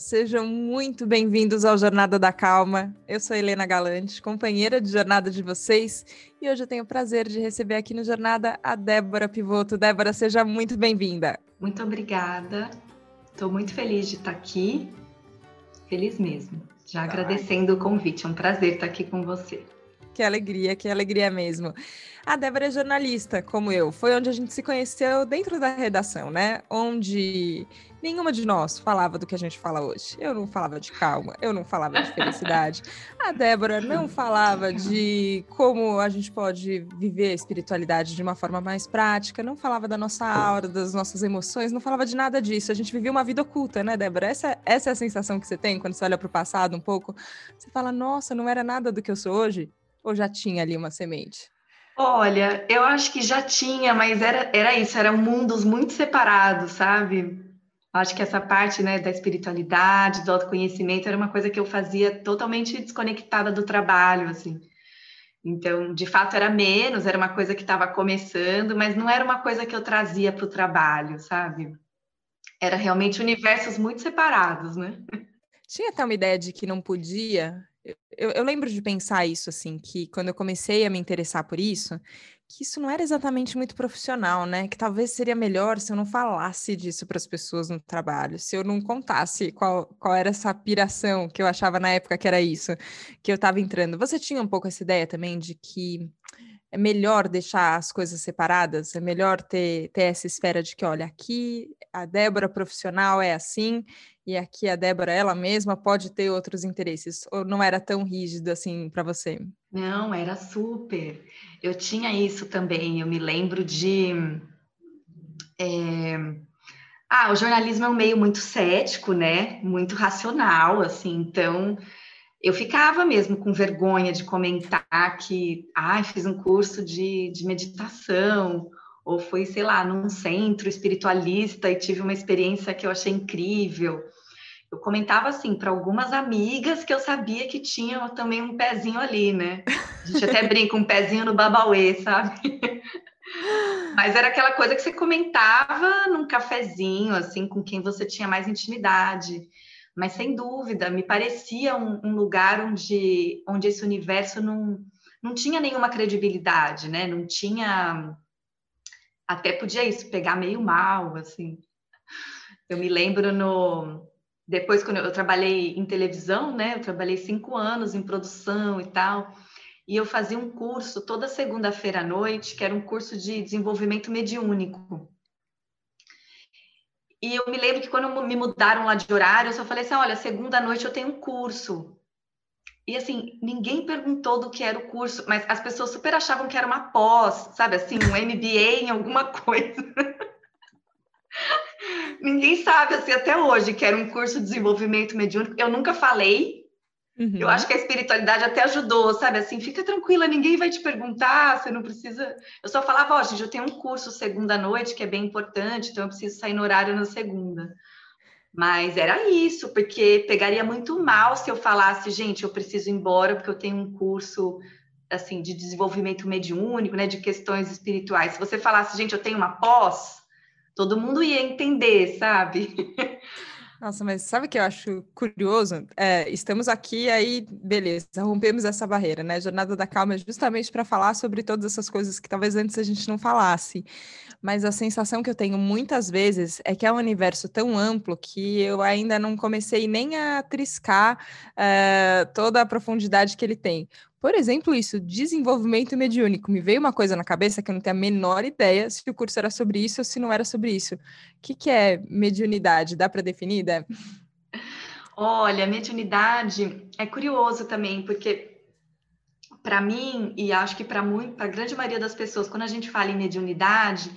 sejam muito bem-vindos ao Jornada da Calma. Eu sou Helena Galante, companheira de jornada de vocês, e hoje eu tenho o prazer de receber aqui no Jornada a Débora Pivoto. Débora, seja muito bem-vinda. Muito obrigada. Estou muito feliz de estar aqui. Feliz mesmo. Já agradecendo o convite. É um prazer estar aqui com você. Que alegria, que alegria mesmo. A Débora é jornalista, como eu. Foi onde a gente se conheceu dentro da redação, né? Onde nenhuma de nós falava do que a gente fala hoje. Eu não falava de calma, eu não falava de felicidade. A Débora não falava de como a gente pode viver a espiritualidade de uma forma mais prática, não falava da nossa aura, das nossas emoções, não falava de nada disso. A gente vivia uma vida oculta, né, Débora? Essa, essa é a sensação que você tem quando você olha para o passado um pouco. Você fala, nossa, não era nada do que eu sou hoje? Ou já tinha ali uma semente? Olha, eu acho que já tinha, mas era, era isso, eram mundos muito separados, sabe? Acho que essa parte né, da espiritualidade, do autoconhecimento, era uma coisa que eu fazia totalmente desconectada do trabalho, assim. Então, de fato, era menos, era uma coisa que estava começando, mas não era uma coisa que eu trazia para o trabalho, sabe? Era realmente universos muito separados, né? Tinha até uma ideia de que não podia eu, eu, lembro de pensar isso, assim, que quando eu comecei a me interessar por isso, que isso não era exatamente muito profissional, né? Que talvez seria melhor se eu não falasse disso para as pessoas no trabalho, se eu não contasse qual, qual era essa piração que eu achava na época que era isso, que eu estava entrando. Você tinha um pouco essa ideia também de que é melhor deixar as coisas separadas, é melhor ter, ter essa esfera de que, olha, aqui a Débora profissional é assim, e aqui a Débora, ela mesma, pode ter outros interesses, ou não era tão rígido assim para você? Não, era super. Eu tinha isso também, eu me lembro de. É... Ah, o jornalismo é um meio muito cético, né? Muito racional, assim, então eu ficava mesmo com vergonha de comentar que, ah, fiz um curso de, de meditação, ou fui, sei lá, num centro espiritualista e tive uma experiência que eu achei incrível. Eu comentava assim para algumas amigas que eu sabia que tinham também um pezinho ali, né? A gente até brinca um pezinho no babauê, sabe? Mas era aquela coisa que você comentava num cafezinho, assim, com quem você tinha mais intimidade. Mas sem dúvida, me parecia um, um lugar onde, onde esse universo não, não tinha nenhuma credibilidade, né? Não tinha. Até podia isso, pegar meio mal, assim. Eu me lembro no. Depois, quando eu trabalhei em televisão, né? Eu trabalhei cinco anos em produção e tal. E eu fazia um curso toda segunda-feira à noite, que era um curso de desenvolvimento mediúnico. E eu me lembro que quando me mudaram lá de horário, eu só falei assim: olha, segunda noite eu tenho um curso. E assim, ninguém perguntou do que era o curso, mas as pessoas super achavam que era uma pós, sabe assim, um MBA em alguma coisa. ninguém sabe assim até hoje que era um curso de desenvolvimento mediúnico. Eu nunca falei, Uhum. Eu acho que a espiritualidade até ajudou, sabe? Assim, fica tranquila, ninguém vai te perguntar, você não precisa. Eu só falava, ó, oh, gente, eu tenho um curso segunda noite que é bem importante, então eu preciso sair no horário na segunda. Mas era isso, porque pegaria muito mal se eu falasse, gente, eu preciso ir embora porque eu tenho um curso assim de desenvolvimento mediúnico, né, de questões espirituais. Se você falasse, gente, eu tenho uma pós, todo mundo ia entender, sabe? Nossa, mas sabe o que eu acho curioso? É, estamos aqui, aí, beleza, rompemos essa barreira, né? Jornada da Calma é justamente para falar sobre todas essas coisas que talvez antes a gente não falasse. Mas a sensação que eu tenho muitas vezes é que é um universo tão amplo que eu ainda não comecei nem a triscar é, toda a profundidade que ele tem. Por exemplo, isso, desenvolvimento mediúnico. Me veio uma coisa na cabeça que eu não tenho a menor ideia se o curso era sobre isso ou se não era sobre isso. O que, que é mediunidade? Dá para definir, Dé? Olha, mediunidade é curioso também, porque para mim, e acho que para a grande maioria das pessoas, quando a gente fala em mediunidade,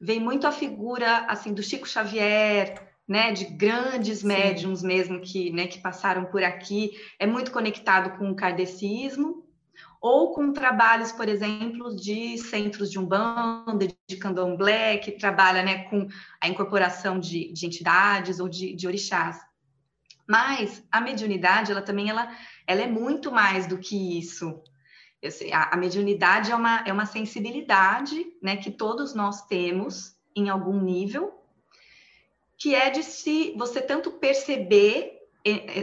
vem muito a figura assim do Chico Xavier, né, de grandes Sim. médiums mesmo que, né, que passaram por aqui, é muito conectado com o kardecismo, ou com trabalhos, por exemplo, de centros de umbanda, de candomblé, que trabalha né, com a incorporação de, de entidades ou de, de, orixás. Mas a mediunidade, ela também ela, ela é muito mais do que isso. Sei, a, a mediunidade é uma, é uma sensibilidade né, que todos nós temos em algum nível, que é de se você tanto perceber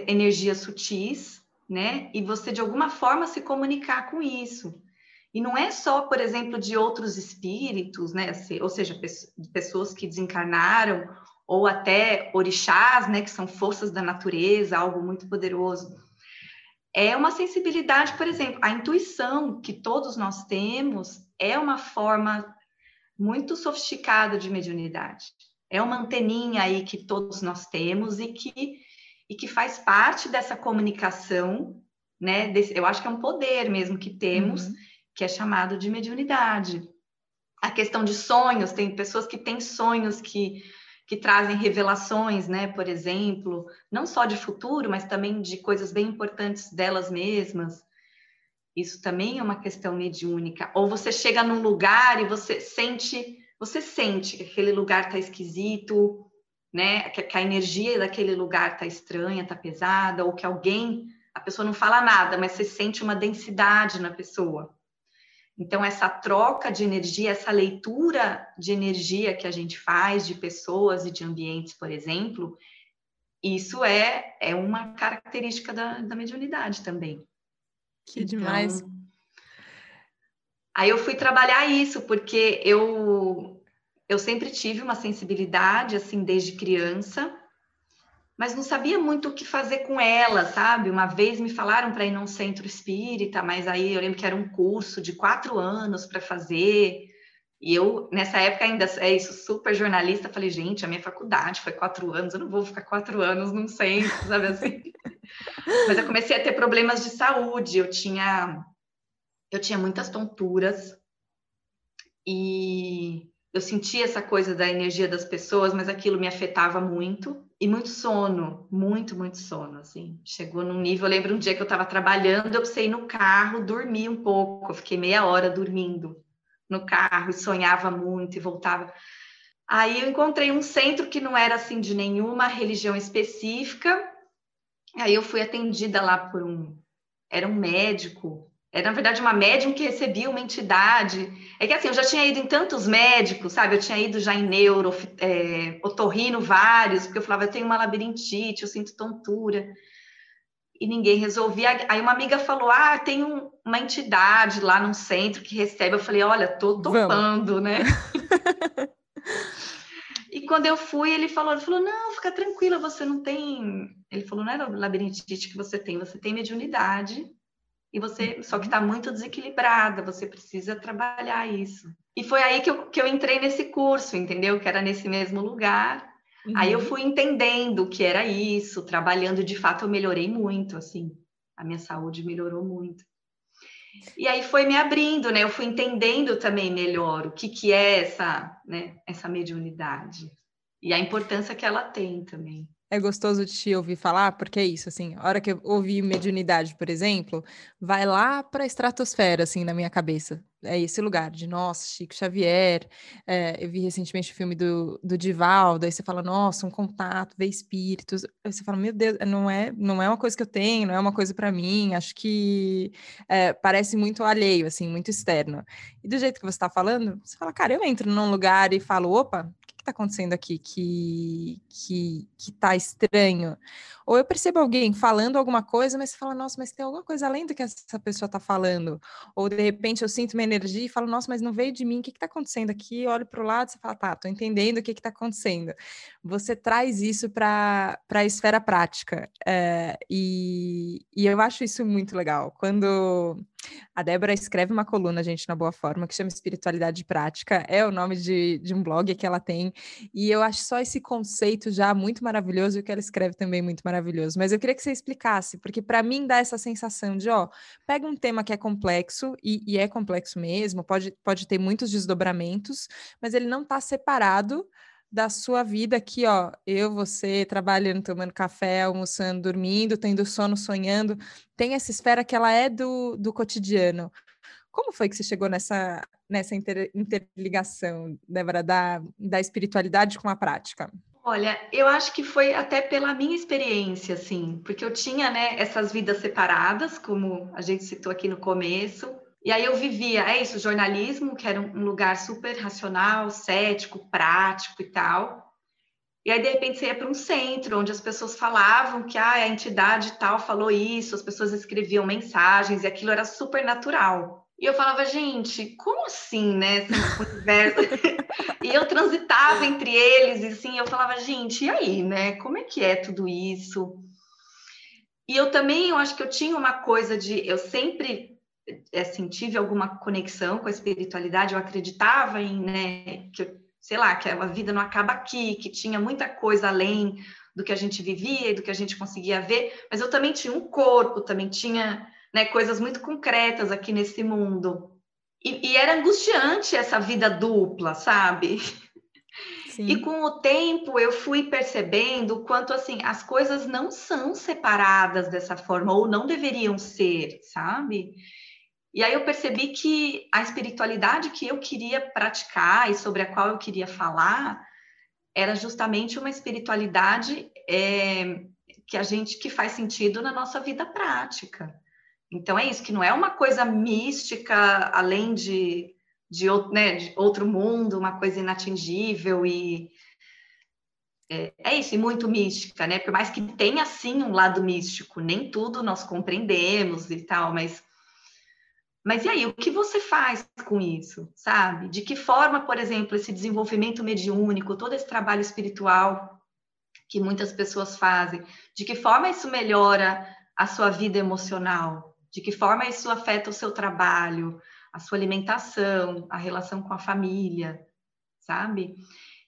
energias sutis, né? E você de alguma forma se comunicar com isso. E não é só, por exemplo, de outros espíritos, né? Ou seja, pessoas que desencarnaram, ou até orixás, né? Que são forças da natureza, algo muito poderoso. É uma sensibilidade, por exemplo, a intuição que todos nós temos é uma forma muito sofisticada de mediunidade. É uma anteninha aí que todos nós temos e que, e que faz parte dessa comunicação, né? Desse, eu acho que é um poder mesmo que temos. Uhum que é chamado de mediunidade. A questão de sonhos, tem pessoas que têm sonhos que, que trazem revelações, né? Por exemplo, não só de futuro, mas também de coisas bem importantes delas mesmas. Isso também é uma questão mediúnica. Ou você chega num lugar e você sente, você sente que aquele lugar está esquisito, né? Que, que a energia daquele lugar está estranha, está pesada, ou que alguém, a pessoa não fala nada, mas você sente uma densidade na pessoa. Então, essa troca de energia, essa leitura de energia que a gente faz de pessoas e de ambientes, por exemplo, isso é, é uma característica da, da mediunidade também. Que então, demais. Aí eu fui trabalhar isso, porque eu, eu sempre tive uma sensibilidade, assim, desde criança, mas não sabia muito o que fazer com ela, sabe? Uma vez me falaram para ir num centro espírita, mas aí eu lembro que era um curso de quatro anos para fazer. E eu, nessa época, ainda é isso, super jornalista, falei, gente, a minha faculdade foi quatro anos, eu não vou ficar quatro anos num centro, sabe assim? mas eu comecei a ter problemas de saúde, eu tinha, eu tinha muitas tonturas e eu sentia essa coisa da energia das pessoas, mas aquilo me afetava muito. E muito sono, muito, muito sono, assim. Chegou num nível, eu lembro um dia que eu estava trabalhando, eu precisei ir no carro, dormi um pouco, eu fiquei meia hora dormindo no carro e sonhava muito e voltava. Aí eu encontrei um centro que não era assim de nenhuma religião específica. Aí eu fui atendida lá por um era um médico era, na verdade, uma médium que recebia uma entidade. É que assim, eu já tinha ido em tantos médicos, sabe? Eu tinha ido já em neuro, é, otorrino, vários, porque eu falava, eu tenho uma labirintite, eu sinto tontura. E ninguém resolvia. Aí uma amiga falou: Ah, tem um, uma entidade lá num centro que recebe. Eu falei: Olha, tô topando, Vamos. né? e quando eu fui, ele falou: ele falou, Não, fica tranquila, você não tem. Ele falou: Não é labirintite que você tem, você tem mediunidade e você só que está uhum. muito desequilibrada, você precisa trabalhar isso. E foi aí que eu, que eu entrei nesse curso, entendeu? Que era nesse mesmo lugar. Uhum. Aí eu uhum. fui entendendo que era isso, trabalhando, de fato eu melhorei muito, assim, a minha saúde melhorou muito. E aí foi me abrindo, né? Eu fui entendendo também melhor o que, que é essa, né, essa mediunidade e a importância que ela tem também é gostoso te ouvir falar, porque é isso, assim, a hora que eu ouvi mediunidade, por exemplo, vai lá para a estratosfera, assim, na minha cabeça. É esse lugar de, nossa, Chico Xavier, é, eu vi recentemente o filme do, do Divaldo, aí você fala, nossa, um contato, ver espíritos, aí você fala, meu Deus, não é, não é uma coisa que eu tenho, não é uma coisa para mim, acho que é, parece muito alheio, assim, muito externo. E do jeito que você está falando, você fala, cara, eu entro num lugar e falo, opa, está acontecendo aqui que, que, que tá estranho? Ou eu percebo alguém falando alguma coisa, mas você fala, nossa, mas tem alguma coisa além do que essa pessoa está falando. Ou de repente eu sinto uma energia e falo, nossa, mas não veio de mim, o que está acontecendo aqui? olho para o lado e fala, tá, tô entendendo o que está acontecendo. Você traz isso para a esfera prática. É, e, e eu acho isso muito legal. Quando a Débora escreve uma coluna, gente, na Boa Forma, que chama Espiritualidade Prática, é o nome de, de um blog que ela tem, e eu acho só esse conceito já muito maravilhoso e o que ela escreve também muito maravilhoso. Mas eu queria que você explicasse, porque para mim dá essa sensação de, ó, pega um tema que é complexo, e, e é complexo mesmo, pode, pode ter muitos desdobramentos, mas ele não está separado da sua vida aqui, ó. Eu, você, trabalhando, tomando café, almoçando, dormindo, tendo sono, sonhando. Tem essa esfera que ela é do, do cotidiano. Como foi que você chegou nessa, nessa inter, interligação, Débora, da, da espiritualidade com a prática? Olha, eu acho que foi até pela minha experiência, assim, porque eu tinha, né, essas vidas separadas, como a gente citou aqui no começo, e aí eu vivia, é isso, jornalismo, que era um lugar super racional, cético, prático e tal. E aí, de repente, você ia para um centro onde as pessoas falavam que ah, a entidade tal falou isso, as pessoas escreviam mensagens e aquilo era super natural. E eu falava, gente, como assim, né? Universo. e eu transitava entre eles, e assim, eu falava, gente, e aí, né? Como é que é tudo isso? E eu também, eu acho que eu tinha uma coisa de, eu sempre assim, tive alguma conexão com a espiritualidade, eu acreditava em, né, que, sei lá, que a vida não acaba aqui, que tinha muita coisa além do que a gente vivia e do que a gente conseguia ver, mas eu também tinha um corpo, também tinha né, coisas muito concretas aqui nesse mundo. E, e era angustiante essa vida dupla, sabe? Sim. E com o tempo eu fui percebendo o quanto assim as coisas não são separadas dessa forma ou não deveriam ser, sabe? E aí eu percebi que a espiritualidade que eu queria praticar e sobre a qual eu queria falar era justamente uma espiritualidade é, que a gente que faz sentido na nossa vida prática. Então é isso, que não é uma coisa mística, além de, de, né, de outro mundo, uma coisa inatingível e é, é, isso, e muito mística, né? Por mais que tenha sim um lado místico, nem tudo nós compreendemos e tal, mas mas e aí, o que você faz com isso, sabe? De que forma, por exemplo, esse desenvolvimento mediúnico, todo esse trabalho espiritual que muitas pessoas fazem, de que forma isso melhora a sua vida emocional? de que forma isso afeta o seu trabalho, a sua alimentação, a relação com a família, sabe?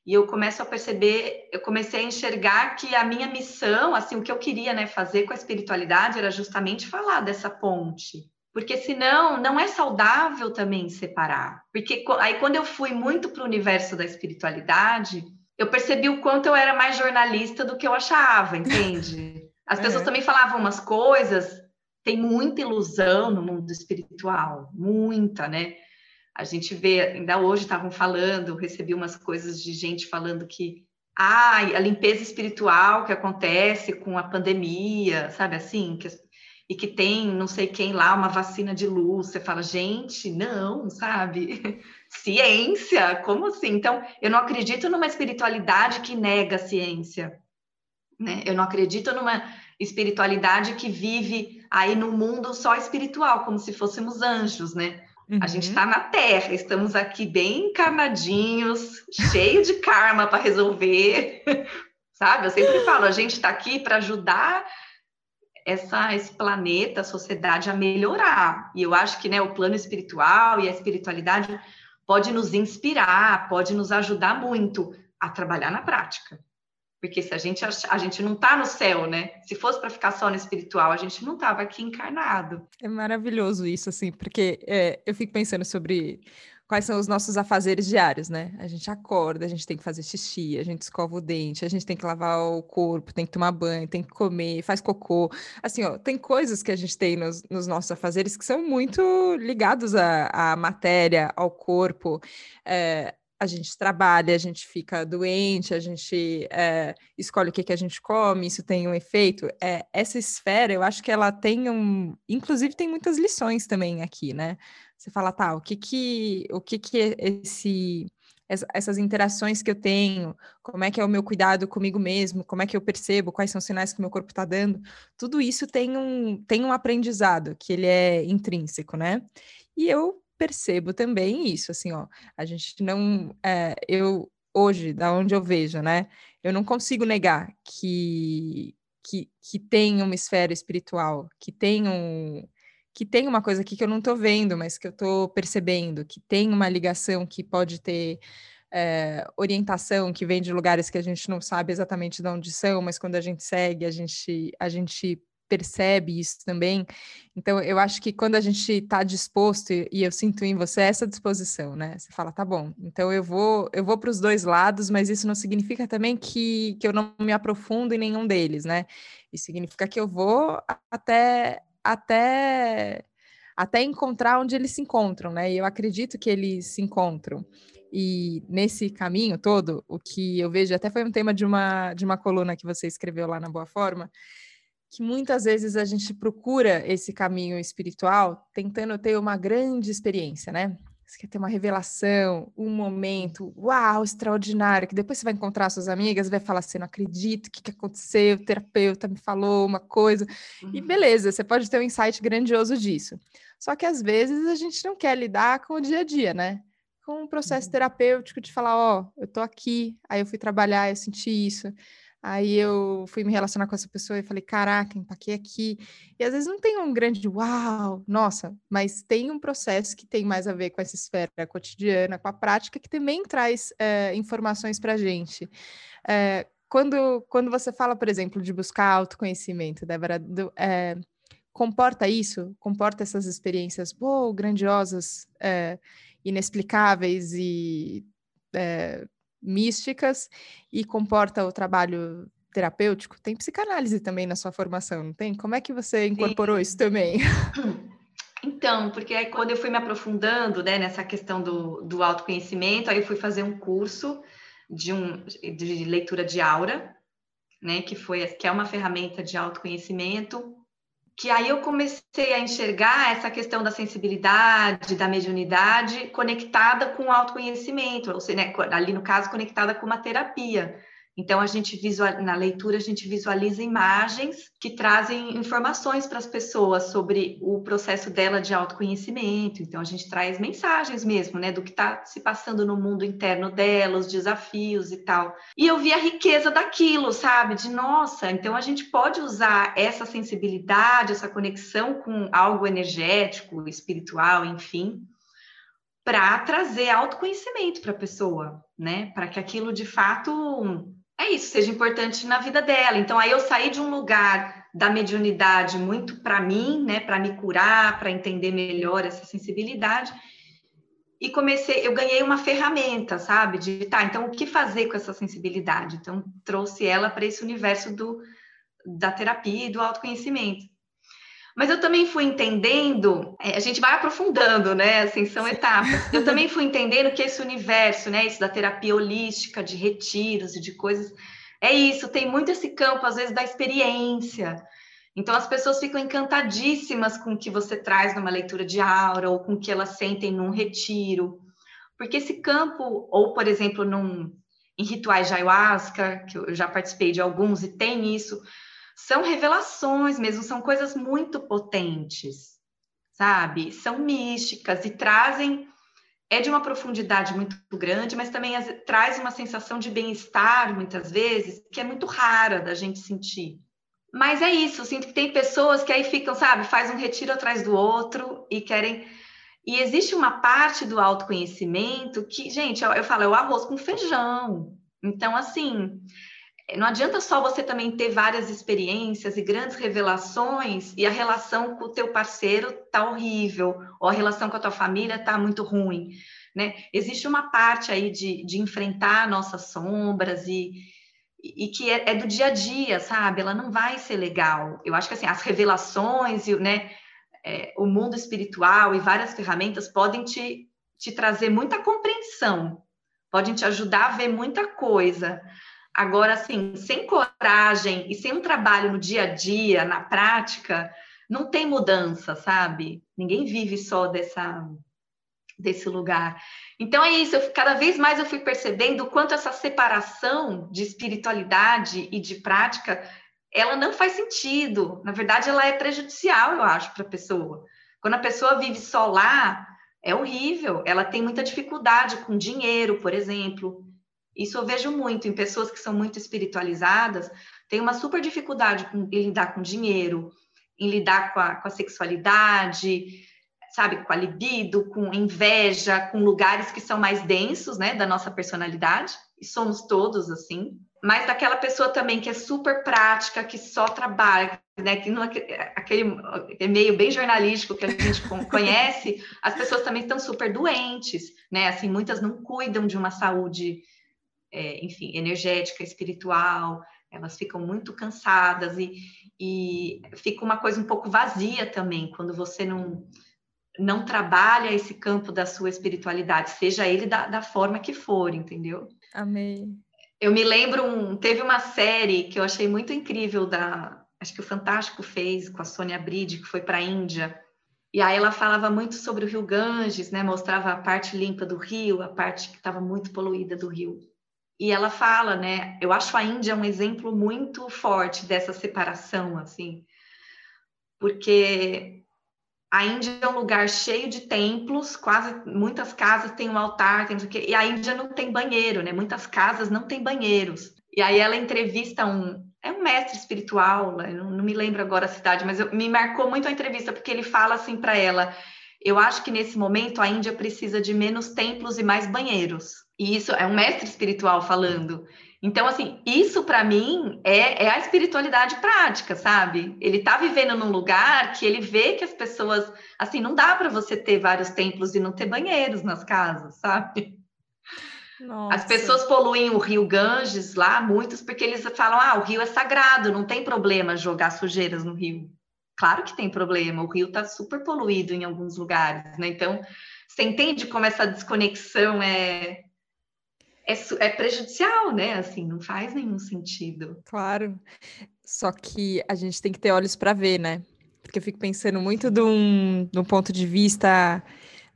E eu começo a perceber, eu comecei a enxergar que a minha missão, assim, o que eu queria, né, fazer com a espiritualidade era justamente falar dessa ponte. Porque senão não é saudável também separar. Porque aí quando eu fui muito para o universo da espiritualidade, eu percebi o quanto eu era mais jornalista do que eu achava, entende? As pessoas é. também falavam umas coisas tem muita ilusão no mundo espiritual, muita, né? A gente vê, ainda hoje estavam falando, recebi umas coisas de gente falando que ah, a limpeza espiritual que acontece com a pandemia, sabe assim, que, e que tem não sei quem lá, uma vacina de luz. Você fala, gente, não, sabe? Ciência, como assim? Então, eu não acredito numa espiritualidade que nega a ciência. Né? Eu não acredito numa espiritualidade que vive aí no mundo só espiritual, como se fôssemos anjos, né? Uhum. A gente está uhum. na Terra, estamos aqui bem encarnadinhos, cheio de karma para resolver, sabe? Eu sempre falo, a gente está aqui para ajudar essa, esse planeta, a sociedade a melhorar. E eu acho que né, o plano espiritual e a espiritualidade pode nos inspirar, pode nos ajudar muito a trabalhar na prática. Porque se a gente a gente não está no céu, né? Se fosse para ficar só no espiritual, a gente não estava aqui encarnado. É maravilhoso isso, assim, porque é, eu fico pensando sobre quais são os nossos afazeres diários, né? A gente acorda, a gente tem que fazer xixi, a gente escova o dente, a gente tem que lavar o corpo, tem que tomar banho, tem que comer, faz cocô. Assim, ó, tem coisas que a gente tem nos, nos nossos afazeres que são muito ligados à, à matéria, ao corpo. É, a gente trabalha, a gente fica doente, a gente é, escolhe o que, que a gente come, isso tem um efeito. É, essa esfera, eu acho que ela tem um. Inclusive, tem muitas lições também aqui, né? Você fala, tá, o que que, o que, que esse. Essas interações que eu tenho, como é que é o meu cuidado comigo mesmo, como é que eu percebo, quais são os sinais que meu corpo está dando, tudo isso tem um, tem um aprendizado que ele é intrínseco, né? E eu percebo também isso, assim, ó, a gente não, é, eu hoje, da onde eu vejo, né, eu não consigo negar que que, que tem uma esfera espiritual, que tem um que tem uma coisa aqui que eu não estou vendo, mas que eu estou percebendo, que tem uma ligação que pode ter é, orientação que vem de lugares que a gente não sabe exatamente de onde são, mas quando a gente segue, a gente, a gente percebe isso também. Então, eu acho que quando a gente está disposto, e eu sinto em você essa disposição, né? Você fala, tá bom, então eu vou, eu vou para os dois lados, mas isso não significa também que, que eu não me aprofundo em nenhum deles, né? Isso significa que eu vou até, até, até encontrar onde eles se encontram, né? E eu acredito que eles se encontram. E nesse caminho todo, o que eu vejo, até foi um tema de uma, de uma coluna que você escreveu lá na Boa Forma, que muitas vezes a gente procura esse caminho espiritual tentando ter uma grande experiência, né? Você quer ter uma revelação, um momento, uau, extraordinário, que depois você vai encontrar suas amigas, vai falar assim, não acredito, o que, que aconteceu, o terapeuta me falou uma coisa, uhum. e beleza, você pode ter um insight grandioso disso. Só que às vezes a gente não quer lidar com o dia a dia, né? Com um processo uhum. terapêutico de falar, ó, oh, eu tô aqui, aí eu fui trabalhar, eu senti isso. Aí eu fui me relacionar com essa pessoa e falei, caraca, empaquei aqui. E às vezes não tem um grande uau, nossa, mas tem um processo que tem mais a ver com essa esfera cotidiana, com a prática, que também traz é, informações para a gente. É, quando, quando você fala, por exemplo, de buscar autoconhecimento, Débora, do, é, comporta isso? Comporta essas experiências oh, grandiosas, inexplicáveis e místicas e comporta o trabalho terapêutico? Tem psicanálise também na sua formação, não tem? Como é que você incorporou Sim. isso também? Então, porque aí quando eu fui me aprofundando né, nessa questão do, do autoconhecimento, aí eu fui fazer um curso de, um, de leitura de aura, né, que, foi, que é uma ferramenta de autoconhecimento que aí eu comecei a enxergar essa questão da sensibilidade, da mediunidade conectada com o autoconhecimento, ou seja, né, ali no caso conectada com uma terapia. Então, a gente visual, na leitura, a gente visualiza imagens que trazem informações para as pessoas sobre o processo dela de autoconhecimento. Então, a gente traz mensagens mesmo, né, do que está se passando no mundo interno dela, os desafios e tal. E eu vi a riqueza daquilo, sabe? De nossa, então a gente pode usar essa sensibilidade, essa conexão com algo energético, espiritual, enfim, para trazer autoconhecimento para a pessoa, né? Para que aquilo de fato é isso, seja importante na vida dela. Então, aí eu saí de um lugar da mediunidade muito para mim, né, para me curar, para entender melhor essa sensibilidade, e comecei, eu ganhei uma ferramenta, sabe, de tá, então o que fazer com essa sensibilidade? Então, trouxe ela para esse universo do, da terapia e do autoconhecimento. Mas eu também fui entendendo, é, a gente vai aprofundando, né? Assim, são etapas. Eu também fui entendendo que esse universo, né? Isso da terapia holística, de retiros e de coisas, é isso, tem muito esse campo, às vezes, da experiência. Então, as pessoas ficam encantadíssimas com o que você traz numa leitura de aura ou com o que elas sentem num retiro. Porque esse campo, ou, por exemplo, num, em rituais de ayahuasca, que eu já participei de alguns e tem isso, são revelações mesmo, são coisas muito potentes, sabe? São místicas e trazem é de uma profundidade muito grande, mas também as, traz uma sensação de bem-estar muitas vezes que é muito rara da gente sentir. Mas é isso, eu sinto que tem pessoas que aí ficam, sabe, faz um retiro atrás do outro e querem e existe uma parte do autoconhecimento que, gente, eu, eu falo, é o arroz com feijão. Então, assim, não adianta só você também ter várias experiências e grandes revelações e a relação com o teu parceiro tá horrível, ou a relação com a tua família tá muito ruim, né? Existe uma parte aí de, de enfrentar nossas sombras e, e que é, é, do dia a dia, sabe? Ela não vai ser legal. Eu acho que assim, as revelações e né, é, o mundo espiritual e várias ferramentas podem te, te trazer muita compreensão, podem te ajudar a ver muita coisa, Agora, assim, sem coragem e sem um trabalho no dia a dia, na prática, não tem mudança, sabe? Ninguém vive só dessa desse lugar. Então é isso, eu, cada vez mais eu fui percebendo o quanto essa separação de espiritualidade e de prática, ela não faz sentido. Na verdade, ela é prejudicial, eu acho, para a pessoa. Quando a pessoa vive só lá, é horrível. Ela tem muita dificuldade com dinheiro, por exemplo. Isso eu vejo muito em pessoas que são muito espiritualizadas, tem uma super dificuldade com, em lidar com dinheiro, em lidar com a, com a sexualidade, sabe, com a libido, com inveja, com lugares que são mais densos, né, da nossa personalidade, e somos todos assim, mas daquela pessoa também que é super prática, que só trabalha, né, que não, aquele é meio bem jornalístico que a gente conhece, as pessoas também estão super doentes, né, assim, muitas não cuidam de uma saúde é, enfim, energética, espiritual, elas ficam muito cansadas e, e fica uma coisa um pouco vazia também quando você não não trabalha esse campo da sua espiritualidade, seja ele da, da forma que for, entendeu? Amei. Eu me lembro, um, teve uma série que eu achei muito incrível da, acho que o Fantástico fez com a Sônia Bride, que foi para a Índia, E aí ela falava muito sobre o rio Ganges, né? Mostrava a parte limpa do rio, a parte que estava muito poluída do rio. E ela fala, né? Eu acho a Índia um exemplo muito forte dessa separação, assim, porque a Índia é um lugar cheio de templos, quase muitas casas têm um altar, tem que, e a Índia não tem banheiro, né? Muitas casas não têm banheiros. E aí ela entrevista um, é um mestre espiritual, né? não, não me lembro agora a cidade, mas eu, me marcou muito a entrevista porque ele fala assim para ela: eu acho que nesse momento a Índia precisa de menos templos e mais banheiros. E isso é um mestre espiritual falando. Então, assim, isso para mim é, é, a espiritualidade prática, sabe? Ele tá vivendo num lugar que ele vê que as pessoas, assim, não dá para você ter vários templos e não ter banheiros nas casas, sabe? Nossa. As pessoas poluem o rio Ganges lá, muitos, porque eles falam: ah, o rio é sagrado, não tem problema jogar sujeiras no rio. Claro que tem problema, o rio está super poluído em alguns lugares, né? Então, você entende como essa desconexão é, é, é prejudicial, né? Assim, não faz nenhum sentido. Claro. Só que a gente tem que ter olhos para ver, né? Porque eu fico pensando muito de um, de um ponto de vista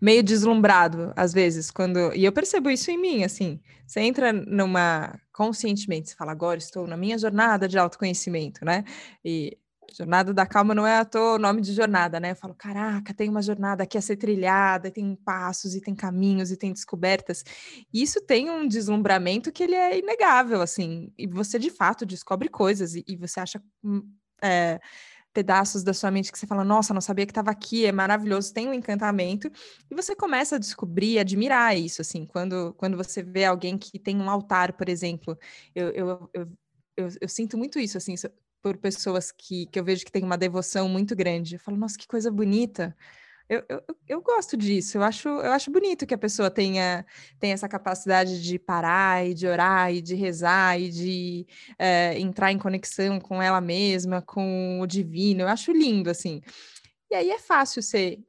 meio deslumbrado, às vezes, quando. E eu percebo isso em mim, assim. Você entra numa. Conscientemente, você fala, agora estou na minha jornada de autoconhecimento, né? E Jornada da Calma não é à toa o nome de jornada, né? Eu falo, caraca, tem uma jornada aqui a ser trilhada, tem passos e tem caminhos e tem descobertas. E isso tem um deslumbramento que ele é inegável, assim. E você de fato descobre coisas e, e você acha é, pedaços da sua mente que você fala, nossa, não sabia que estava aqui, é maravilhoso, tem um encantamento. E você começa a descobrir, admirar isso, assim. Quando, quando você vê alguém que tem um altar, por exemplo, eu, eu, eu eu, eu, sinto muito isso, assim, por pessoas que, que eu vejo que tem uma devoção muito grande. Eu falo, nossa, que coisa bonita. Eu, eu, eu gosto disso, eu acho, eu acho bonito que a pessoa tenha, tenha essa capacidade de parar e de orar e de rezar e de é, entrar em conexão com ela mesma, com o divino. Eu acho lindo, assim. E aí é fácil ser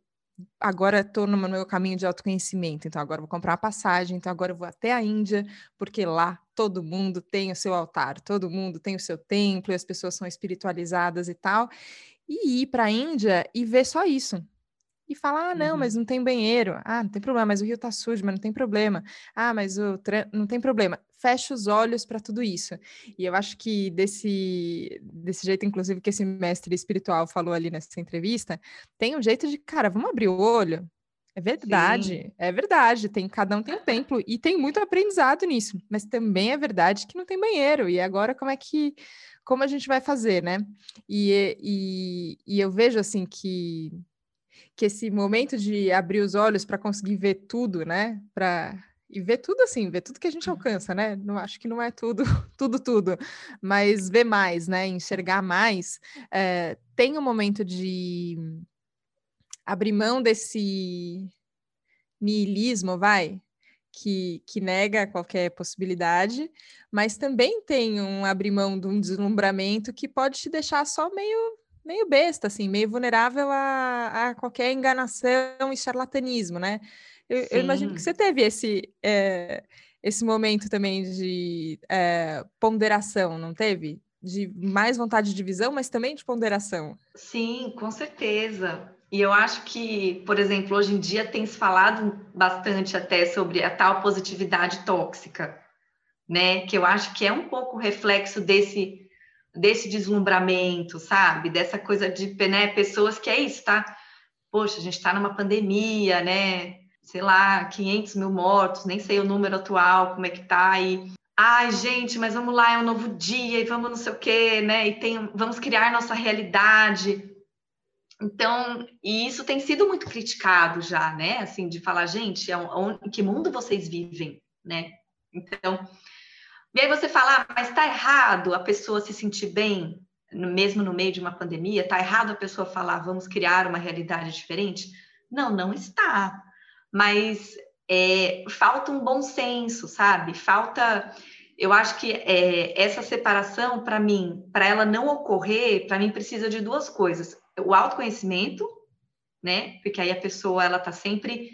agora estou no meu caminho de autoconhecimento, então agora vou comprar uma passagem, então agora vou até a Índia, porque lá todo mundo tem o seu altar, todo mundo tem o seu templo, e as pessoas são espiritualizadas e tal. E ir para a Índia e ver só isso, e falar: ah, não, uhum. mas não tem banheiro. Ah, não tem problema, mas o rio tá sujo, mas não tem problema. Ah, mas o não tem problema. Fecha os olhos para tudo isso. E eu acho que desse, desse jeito, inclusive, que esse mestre espiritual falou ali nessa entrevista, tem um jeito de, cara, vamos abrir o olho. É verdade, Sim. é verdade. Tem cada um tem um templo e tem muito aprendizado nisso, mas também é verdade que não tem banheiro. E agora como é que como a gente vai fazer, né? E, e, e eu vejo assim que que esse momento de abrir os olhos para conseguir ver tudo, né? Para e ver tudo assim, ver tudo que a gente alcança, né? Não acho que não é tudo, tudo, tudo, mas ver mais, né? Enxergar mais. É, tem um momento de abrir mão desse niilismo, vai, que, que nega qualquer possibilidade, mas também tem um abrir mão de um deslumbramento que pode te deixar só meio meio besta, assim, meio vulnerável a, a qualquer enganação e charlatanismo, né? Eu, eu, imagino que você teve esse, é, esse momento também de é, ponderação, não teve? De mais vontade de visão, mas também de ponderação. Sim, com certeza. E eu acho que, por exemplo, hoje em dia tem se falado bastante até sobre a tal positividade tóxica, né? Que eu acho que é um pouco reflexo desse desse deslumbramento, sabe? Dessa coisa de né, pessoas que é isso, tá? Poxa, a gente está numa pandemia, né? Sei lá, 500 mil mortos, nem sei o número atual, como é que tá, e ai, gente, mas vamos lá, é um novo dia, e vamos não sei o quê, né? E tem, vamos criar nossa realidade. Então, e isso tem sido muito criticado já, né? Assim, de falar, gente, é um, em que mundo vocês vivem, né? Então, e aí você fala, ah, mas está errado a pessoa se sentir bem, mesmo no meio de uma pandemia? Está errado a pessoa falar, vamos criar uma realidade diferente? Não, não está. Mas é, falta um bom senso, sabe? Falta. Eu acho que é, essa separação, para mim, para ela não ocorrer, para mim precisa de duas coisas: o autoconhecimento, né? Porque aí a pessoa ela está sempre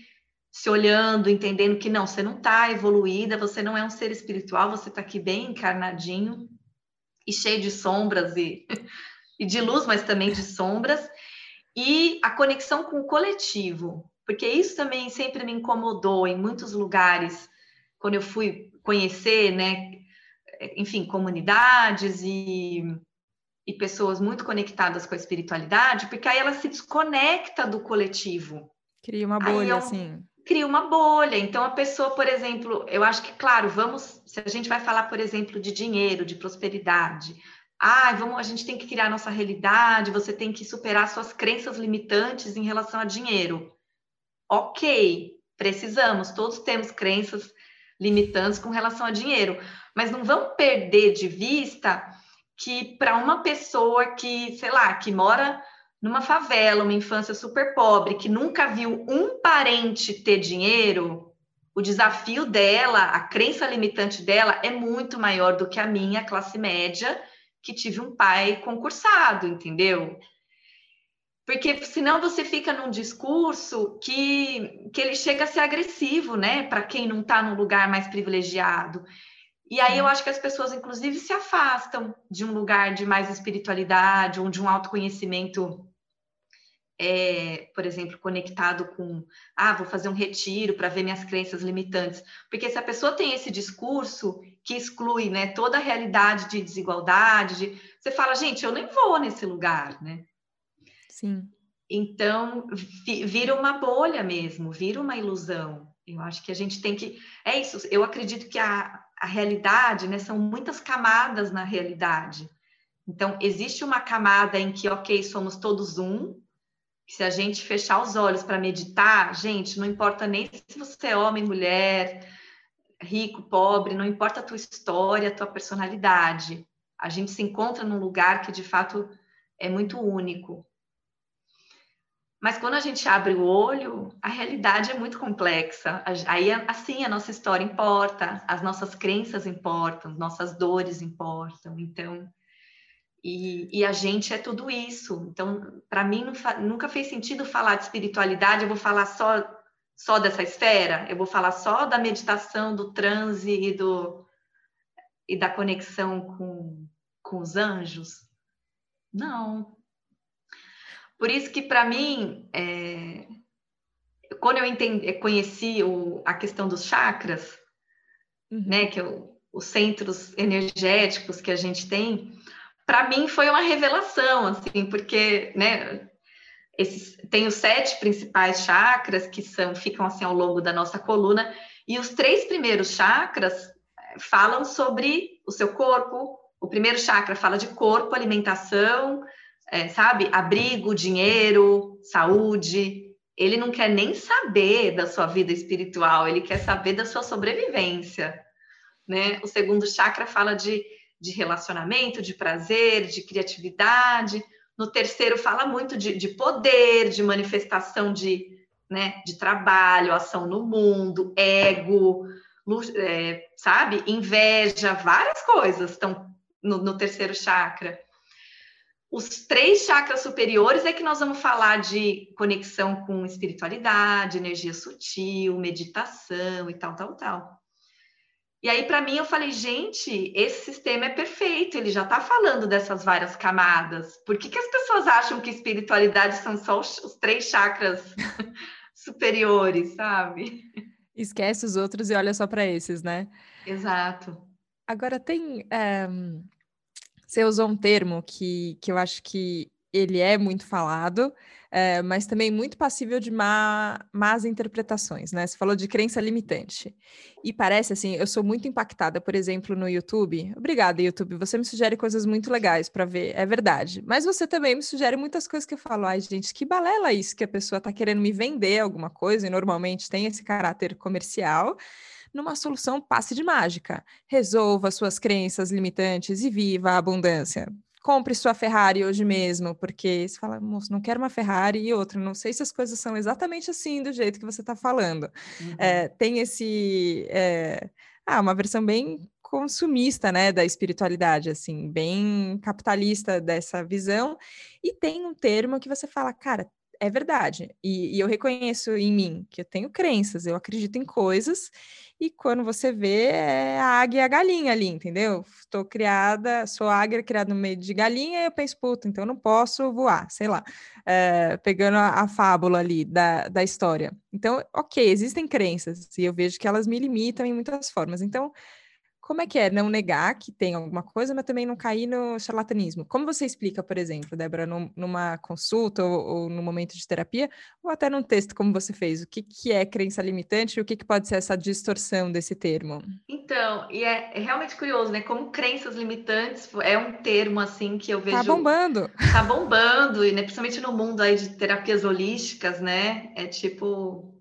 se olhando, entendendo que não, você não está evoluída, você não é um ser espiritual, você está aqui bem encarnadinho e cheio de sombras e, e de luz, mas também de sombras. e a conexão com o coletivo, porque isso também sempre me incomodou em muitos lugares, quando eu fui conhecer, né, enfim, comunidades e, e pessoas muito conectadas com a espiritualidade, porque aí ela se desconecta do coletivo. Cria uma bolha, eu, assim. Cria uma bolha. Então, a pessoa, por exemplo, eu acho que, claro, vamos, se a gente vai falar, por exemplo, de dinheiro, de prosperidade, ah, vamos, a gente tem que criar nossa realidade, você tem que superar suas crenças limitantes em relação a dinheiro. Ok, precisamos, todos temos crenças limitantes com relação a dinheiro, mas não vamos perder de vista que para uma pessoa que, sei lá, que mora numa favela, uma infância super pobre, que nunca viu um parente ter dinheiro, o desafio dela, a crença limitante dela é muito maior do que a minha classe média, que tive um pai concursado, entendeu? Porque senão você fica num discurso que, que ele chega a ser agressivo, né? Para quem não está num lugar mais privilegiado. E aí eu acho que as pessoas, inclusive, se afastam de um lugar de mais espiritualidade ou de um autoconhecimento, é, por exemplo, conectado com, ah, vou fazer um retiro para ver minhas crenças limitantes. Porque se a pessoa tem esse discurso que exclui né, toda a realidade de desigualdade, de, você fala, gente, eu nem vou nesse lugar, né? Sim. Então, vira uma bolha mesmo, vira uma ilusão. Eu acho que a gente tem que. É isso, eu acredito que a, a realidade, né, são muitas camadas na realidade. Então, existe uma camada em que, ok, somos todos um, se a gente fechar os olhos para meditar, gente, não importa nem se você é homem, mulher, rico, pobre, não importa a tua história, a tua personalidade. A gente se encontra num lugar que de fato é muito único. Mas quando a gente abre o olho, a realidade é muito complexa. Aí, assim, a nossa história importa, as nossas crenças importam, nossas dores importam. Então, e, e a gente é tudo isso. Então, para mim, nunca fez sentido falar de espiritualidade. Eu vou falar só só dessa esfera? Eu vou falar só da meditação, do transe e, do, e da conexão com, com os anjos? Não. Por isso que, para mim, é, quando eu entendi, conheci o, a questão dos chakras, uhum. né, que é o, os centros energéticos que a gente tem, para mim foi uma revelação, assim, porque, né, esses, tem os sete principais chakras que são ficam assim ao longo da nossa coluna e os três primeiros chakras eh, falam sobre o seu corpo. O primeiro chakra fala de corpo, alimentação, é, sabe, abrigo, dinheiro, saúde. Ele não quer nem saber da sua vida espiritual, ele quer saber da sua sobrevivência, né? O segundo chakra fala de, de relacionamento, de prazer, de criatividade. No terceiro, fala muito de, de poder, de manifestação de, né, de trabalho, ação no mundo, ego, é, sabe? Inveja, várias coisas estão no, no terceiro chakra. Os três chakras superiores é que nós vamos falar de conexão com espiritualidade, energia sutil, meditação e tal, tal, tal. E aí, para mim, eu falei, gente, esse sistema é perfeito, ele já está falando dessas várias camadas. Por que, que as pessoas acham que espiritualidade são só os, os três chakras superiores, sabe? Esquece os outros e olha só para esses, né? Exato. Agora, tem. É... Você usou um termo que, que eu acho que ele é muito falado, é, mas também muito passível de má, más interpretações, né? Você falou de crença limitante. E parece assim, eu sou muito impactada, por exemplo, no YouTube. Obrigada, YouTube. Você me sugere coisas muito legais para ver, é verdade. Mas você também me sugere muitas coisas que eu falo, ai, gente, que balela isso que a pessoa está querendo me vender alguma coisa, e normalmente tem esse caráter comercial numa solução passe de mágica. Resolva suas crenças limitantes e viva a abundância compre sua Ferrari hoje mesmo, porque você fala, moço, não quero uma Ferrari e outra, não sei se as coisas são exatamente assim do jeito que você está falando. Uhum. É, tem esse, é, ah, uma versão bem consumista, né, da espiritualidade, assim, bem capitalista dessa visão, e tem um termo que você fala, cara, é verdade. E, e, eu reconheço em mim que eu tenho crenças, eu acredito em coisas, e quando você vê, é a águia e a galinha ali, entendeu? Estou criada, sou águia criada no meio de galinha, e eu penso, puta, então não posso voar, sei lá, é, pegando a, a, fábula ali da, da história. Então, ok, existem crenças, e eu vejo que elas me limitam em muitas formas. Então, como é que é não negar que tem alguma coisa, mas também não cair no charlatanismo? Como você explica, por exemplo, Débora, num, numa consulta ou, ou no momento de terapia, ou até num texto como você fez, o que, que é crença limitante e o que, que pode ser essa distorção desse termo? Então, e é, é realmente curioso, né? Como crenças limitantes é um termo assim que eu tá vejo. Tá bombando. Tá bombando, e né, principalmente no mundo aí de terapias holísticas, né? É tipo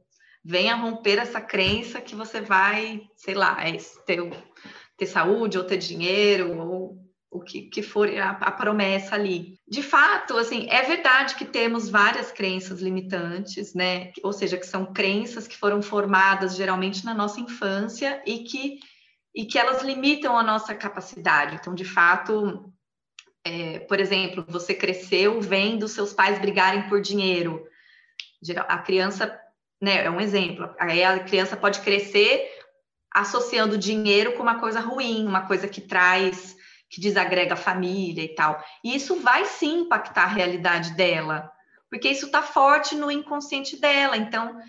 venha romper essa crença que você vai, sei lá, é ter ter saúde ou ter dinheiro ou o que, que for a, a, promessa ali. De fato, assim, é verdade que temos várias crenças limitantes, né? Ou seja, que são crenças que foram formadas geralmente na nossa infância e que, e que elas limitam a nossa capacidade. Então, de fato, é, por exemplo, você cresceu vendo seus pais brigarem por dinheiro. A criança, né, é um exemplo. Aí a criança pode crescer associando dinheiro com uma coisa ruim, uma coisa que traz, que desagrega a família e tal. E isso vai sim impactar a realidade dela, porque isso está forte no inconsciente dela. Então,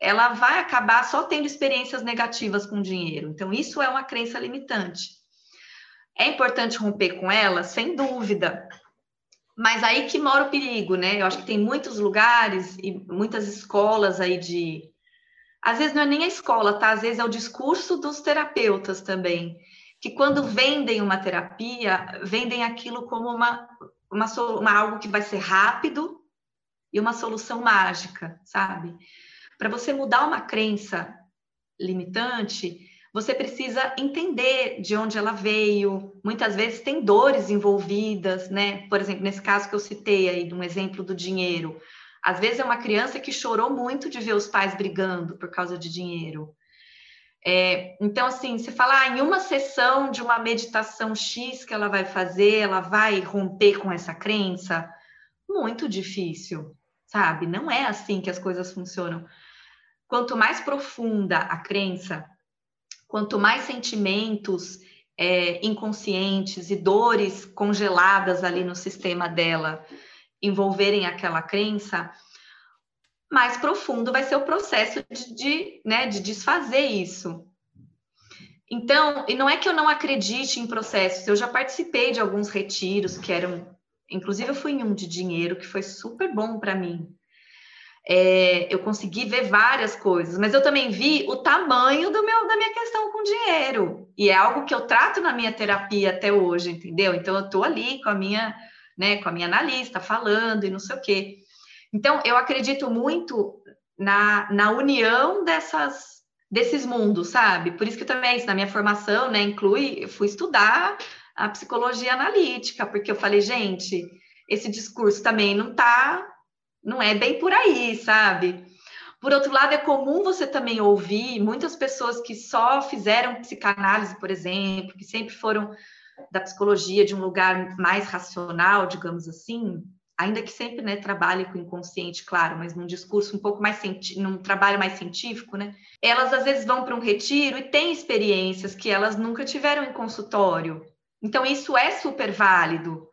ela vai acabar só tendo experiências negativas com dinheiro. Então, isso é uma crença limitante. É importante romper com ela, sem dúvida. Mas aí que mora o perigo, né? Eu acho que tem muitos lugares e muitas escolas aí de às vezes não é nem a escola, tá? Às vezes é o discurso dos terapeutas também, que quando vendem uma terapia, vendem aquilo como uma, uma, uma algo que vai ser rápido e uma solução mágica, sabe? Para você mudar uma crença limitante, você precisa entender de onde ela veio. Muitas vezes tem dores envolvidas, né? Por exemplo, nesse caso que eu citei aí, um exemplo do dinheiro. Às vezes é uma criança que chorou muito de ver os pais brigando por causa de dinheiro. É, então, assim, se falar ah, em uma sessão de uma meditação X que ela vai fazer, ela vai romper com essa crença, muito difícil, sabe? Não é assim que as coisas funcionam. Quanto mais profunda a crença, quanto mais sentimentos é, inconscientes e dores congeladas ali no sistema dela envolverem aquela crença, mais profundo vai ser o processo de, de, né, de desfazer isso. Então, e não é que eu não acredite em processos, eu já participei de alguns retiros que eram, inclusive eu fui em um de dinheiro que foi super bom para mim. É, eu consegui ver várias coisas, mas eu também vi o tamanho do meu da minha questão com dinheiro. E é algo que eu trato na minha terapia até hoje, entendeu? Então eu tô ali com a minha né, com a minha analista falando e não sei o quê. Então, eu acredito muito na, na união dessas, desses mundos, sabe? Por isso que também isso, na minha formação, né, inclui, eu fui estudar a psicologia analítica, porque eu falei, gente, esse discurso também não tá, não é bem por aí, sabe? Por outro lado, é comum você também ouvir muitas pessoas que só fizeram psicanálise, por exemplo, que sempre foram da psicologia de um lugar mais racional, digamos assim, ainda que sempre né, trabalhe com o inconsciente, claro, mas num discurso um pouco mais num trabalho mais científico, né? Elas às vezes vão para um retiro e têm experiências que elas nunca tiveram em consultório. Então isso é super válido.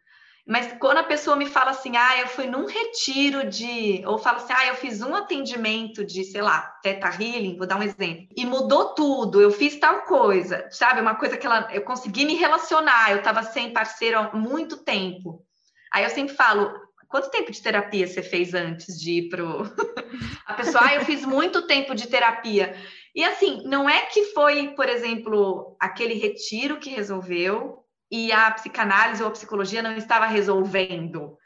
Mas quando a pessoa me fala assim, ah, eu fui num retiro de, ou fala assim, ah, eu fiz um atendimento de, sei lá, teta healing, vou dar um exemplo, e mudou tudo, eu fiz tal coisa, sabe? Uma coisa que ela, eu consegui me relacionar, eu estava sem parceiro há muito tempo. Aí eu sempre falo, quanto tempo de terapia você fez antes de ir pro. a pessoa, ah, eu fiz muito tempo de terapia. E assim, não é que foi, por exemplo, aquele retiro que resolveu, e a psicanálise ou a psicologia não estava resolvendo.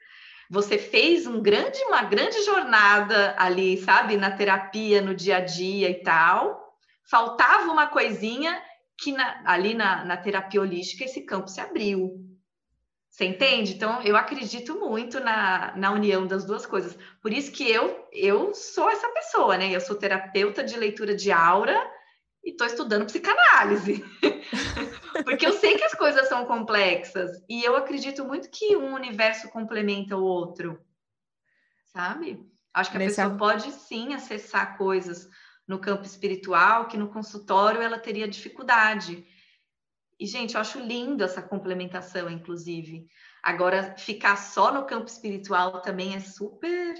Você fez um grande, uma grande jornada ali, sabe, na terapia, no dia a dia e tal. Faltava uma coisinha que na, ali na, na terapia holística esse campo se abriu. Você entende? Então, eu acredito muito na, na união das duas coisas. Por isso que eu, eu sou essa pessoa, né? Eu sou terapeuta de leitura de aura e estou estudando psicanálise. Porque eu sei que as coisas são complexas e eu acredito muito que um universo complementa o outro, sabe? Acho que a Nesse pessoa pode sim acessar coisas no campo espiritual que no consultório ela teria dificuldade. E, gente, eu acho lindo essa complementação, inclusive. Agora, ficar só no campo espiritual também é super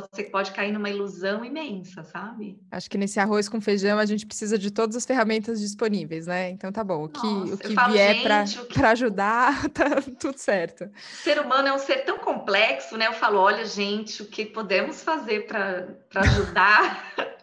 você pode cair numa ilusão imensa, sabe? Acho que nesse arroz com feijão a gente precisa de todas as ferramentas disponíveis, né? Então tá bom. O que, Nossa, o que falo, vier para que... ajudar, tá tudo certo. O ser humano é um ser tão complexo, né? Eu falo, olha, gente, o que podemos fazer para ajudar?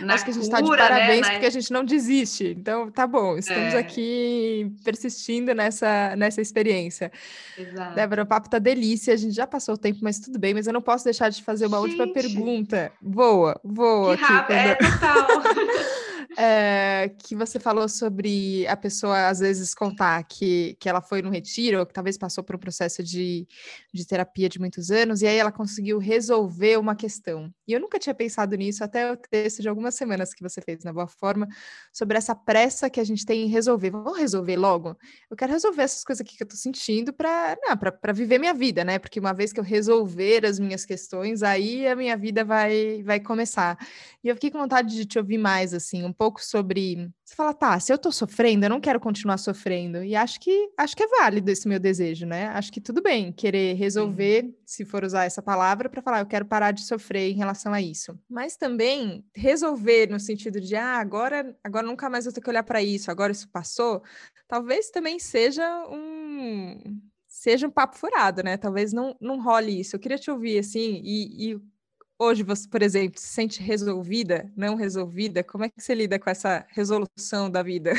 Na Acho que a gente está de né, parabéns né? porque a gente não desiste. Então, tá bom, estamos é. aqui persistindo nessa, nessa experiência. Exato. Débora, o papo tá delícia, a gente já passou o tempo, mas tudo bem, mas eu não posso deixar de fazer uma gente. última pergunta. Voa, voa. Que aqui, quando... é, total. é, que você falou sobre a pessoa às vezes contar que, que ela foi no retiro, ou que talvez passou por um processo de, de terapia de muitos anos, e aí ela conseguiu resolver uma questão. E eu nunca tinha pensado nisso, até o texto de algumas semanas que você fez na Boa Forma, sobre essa pressa que a gente tem em resolver. Vamos resolver logo? Eu quero resolver essas coisas aqui que eu tô sentindo para viver minha vida, né? Porque uma vez que eu resolver as minhas questões, aí a minha vida vai, vai começar. E eu fiquei com vontade de te ouvir mais, assim, um pouco pouco sobre. Você fala, tá, se eu tô sofrendo, eu não quero continuar sofrendo. E acho que acho que é válido esse meu desejo, né? Acho que tudo bem querer resolver, uhum. se for usar essa palavra, para falar, eu quero parar de sofrer em relação a isso. Mas também resolver no sentido de, ah, agora, agora nunca mais vou ter que olhar para isso, agora isso passou, talvez também seja um seja um papo furado, né? Talvez não, não role isso. Eu queria te ouvir assim, e, e hoje você, por exemplo, se sente resolvida, não resolvida, como é que você lida com essa resolução da vida?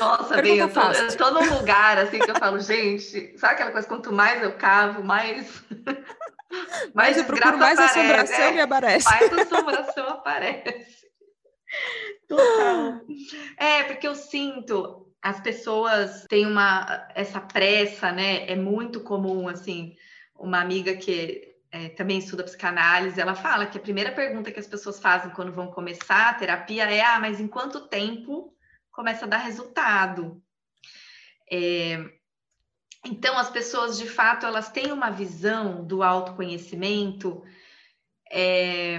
Nossa, bem, eu tô, eu tô num lugar assim que eu falo, gente, sabe aquela coisa, quanto mais eu cavo, mais. mais eu procuro mais aparece, assombração é, me aparece. Mais assombração aparece. Total. É, porque eu sinto, as pessoas têm uma essa pressa, né? É muito comum, assim, uma amiga que é, também estuda psicanálise, ela fala que a primeira pergunta que as pessoas fazem quando vão começar a terapia é: ah, mas em quanto tempo começa a dar resultado? É, então, as pessoas, de fato, elas têm uma visão do autoconhecimento. É,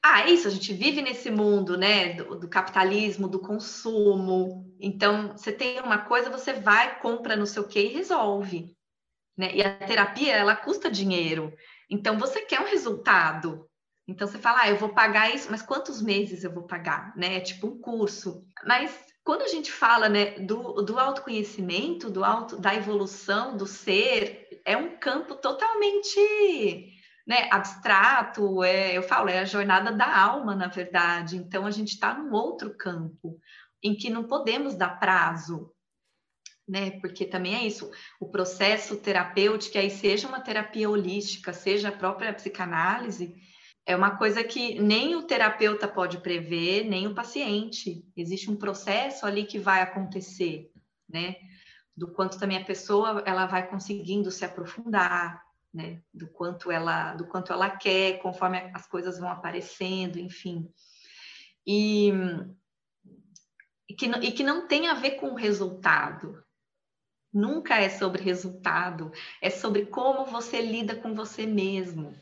ah, é isso, a gente vive nesse mundo, né, do, do, capitalismo, do consumo. Então, você tem uma coisa, você vai, compra não sei o que e resolve. Né? E a terapia, ela custa dinheiro. Então, você quer um resultado. Então, você fala, ah, eu vou pagar isso, mas quantos meses eu vou pagar? Né? É tipo um curso. Mas quando a gente fala né, do, do autoconhecimento, do auto, da evolução do ser, é um campo totalmente né, abstrato, é, eu falo, é a jornada da alma, na verdade. Então, a gente está num outro campo em que não podemos dar prazo né? Porque também é isso, o processo terapêutico, aí seja uma terapia holística, seja a própria psicanálise, é uma coisa que nem o terapeuta pode prever, nem o paciente. Existe um processo ali que vai acontecer, né? Do quanto também a pessoa ela vai conseguindo se aprofundar, né? Do quanto ela, do quanto ela quer, conforme as coisas vão aparecendo, enfim. E, e que, e que não tem a ver com o resultado, Nunca é sobre resultado, é sobre como você lida com você mesmo.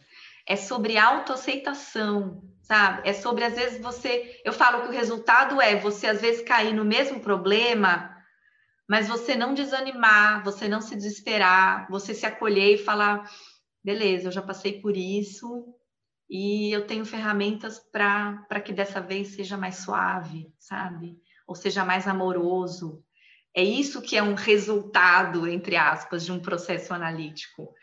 É sobre autoaceitação, sabe? É sobre às vezes você, eu falo que o resultado é você às vezes cair no mesmo problema, mas você não desanimar, você não se desesperar, você se acolher e falar, beleza, eu já passei por isso e eu tenho ferramentas para que dessa vez seja mais suave, sabe? Ou seja mais amoroso, é isso que é um resultado, entre aspas, de um processo analítico.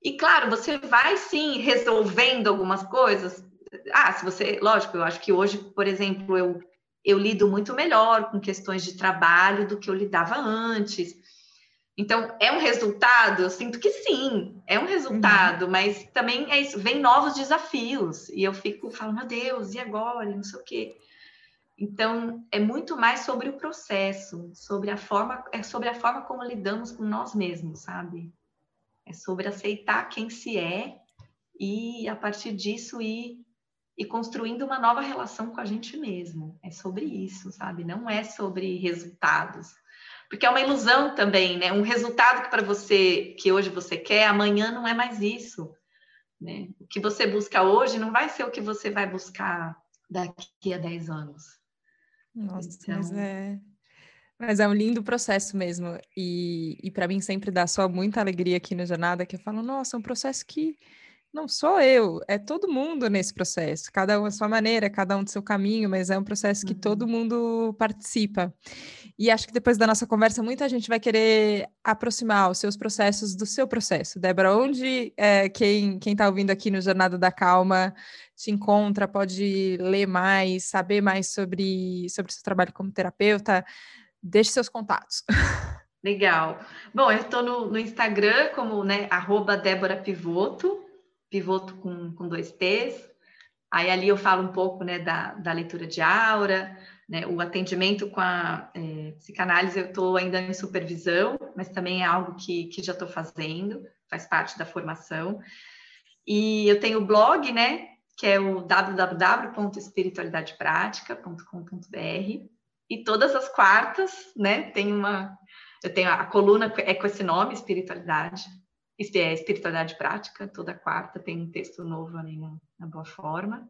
E claro, você vai sim resolvendo algumas coisas. Ah, se você, lógico, eu acho que hoje, por exemplo, eu, eu lido muito melhor com questões de trabalho do que eu lidava antes. Então, é um resultado? Eu sinto que sim, é um resultado, uhum. mas também é isso, vem novos desafios. E eu fico, falo, meu Deus, e agora? E não sei o quê. Então, é muito mais sobre o processo, sobre a forma, é sobre a forma como lidamos com nós mesmos, sabe? É sobre aceitar quem se é e a partir disso ir, ir construindo uma nova relação com a gente mesmo. É sobre isso, sabe? Não é sobre resultados. Porque é uma ilusão também, né? Um resultado que para você, que hoje você quer, amanhã não é mais isso. né? O que você busca hoje não vai ser o que você vai buscar daqui a 10 anos. Nossa, então... mas é mas é um lindo processo mesmo. E, e para mim sempre dá só muita alegria aqui no Jornada, que eu falo, nossa, é um processo que não sou eu, é todo mundo nesse processo, cada um a sua maneira, cada um do seu caminho, mas é um processo que uhum. todo mundo participa. E acho que depois da nossa conversa, muita gente vai querer aproximar os seus processos do seu processo. Débora, onde é, quem está ouvindo aqui no Jornada da Calma te encontra, pode ler mais, saber mais sobre, sobre o seu trabalho como terapeuta? Deixe seus contatos. Legal. Bom, eu estou no, no, Instagram como né, arroba Débora Pivoto, pivoto com, com dois T's. Aí ali eu falo um pouco né, da, da leitura de aura, né, o atendimento com a é, psicanálise eu estou ainda em supervisão, mas também é algo que, que já estou fazendo, faz parte da formação. E eu tenho o blog, né, que é o www.espiritualidadepratica.com.br e todas as quartas, né, tem uma eu tenho a coluna é com esse nome, espiritualidade, espiritualidade prática, toda quarta tem um texto novo ali na, na Boa Forma.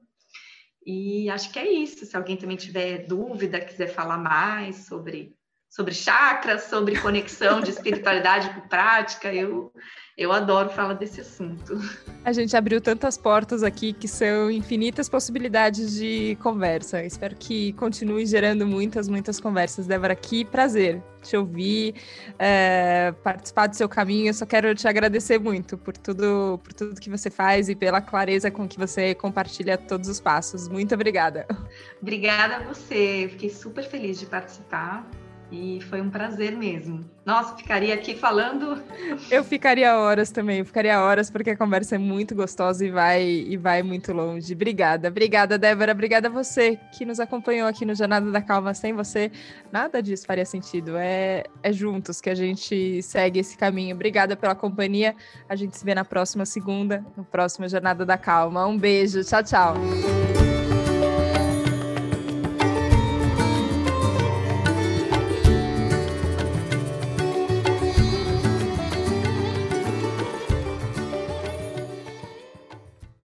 E acho que é isso. Se alguém também tiver dúvida, quiser falar mais sobre sobre chakras, sobre conexão de espiritualidade com prática. Eu, eu adoro falar desse assunto. A gente abriu tantas portas aqui que são infinitas possibilidades de conversa. Espero que continue gerando muitas, muitas conversas. Débora, que prazer te ouvir, é, participar do seu caminho. Eu só quero te agradecer muito por tudo, por tudo que você faz e pela clareza com que você compartilha todos os passos. Muito obrigada. Obrigada a você. Fiquei super feliz de participar. E foi um prazer mesmo. Nossa, ficaria aqui falando. Eu ficaria horas também, eu ficaria horas, porque a conversa é muito gostosa e vai, e vai muito longe. Obrigada, obrigada, Débora. Obrigada a você que nos acompanhou aqui no Jornada da Calma. Sem você, nada disso faria sentido. É, é juntos que a gente segue esse caminho. Obrigada pela companhia. A gente se vê na próxima segunda, no próximo Jornada da Calma. Um beijo, tchau, tchau.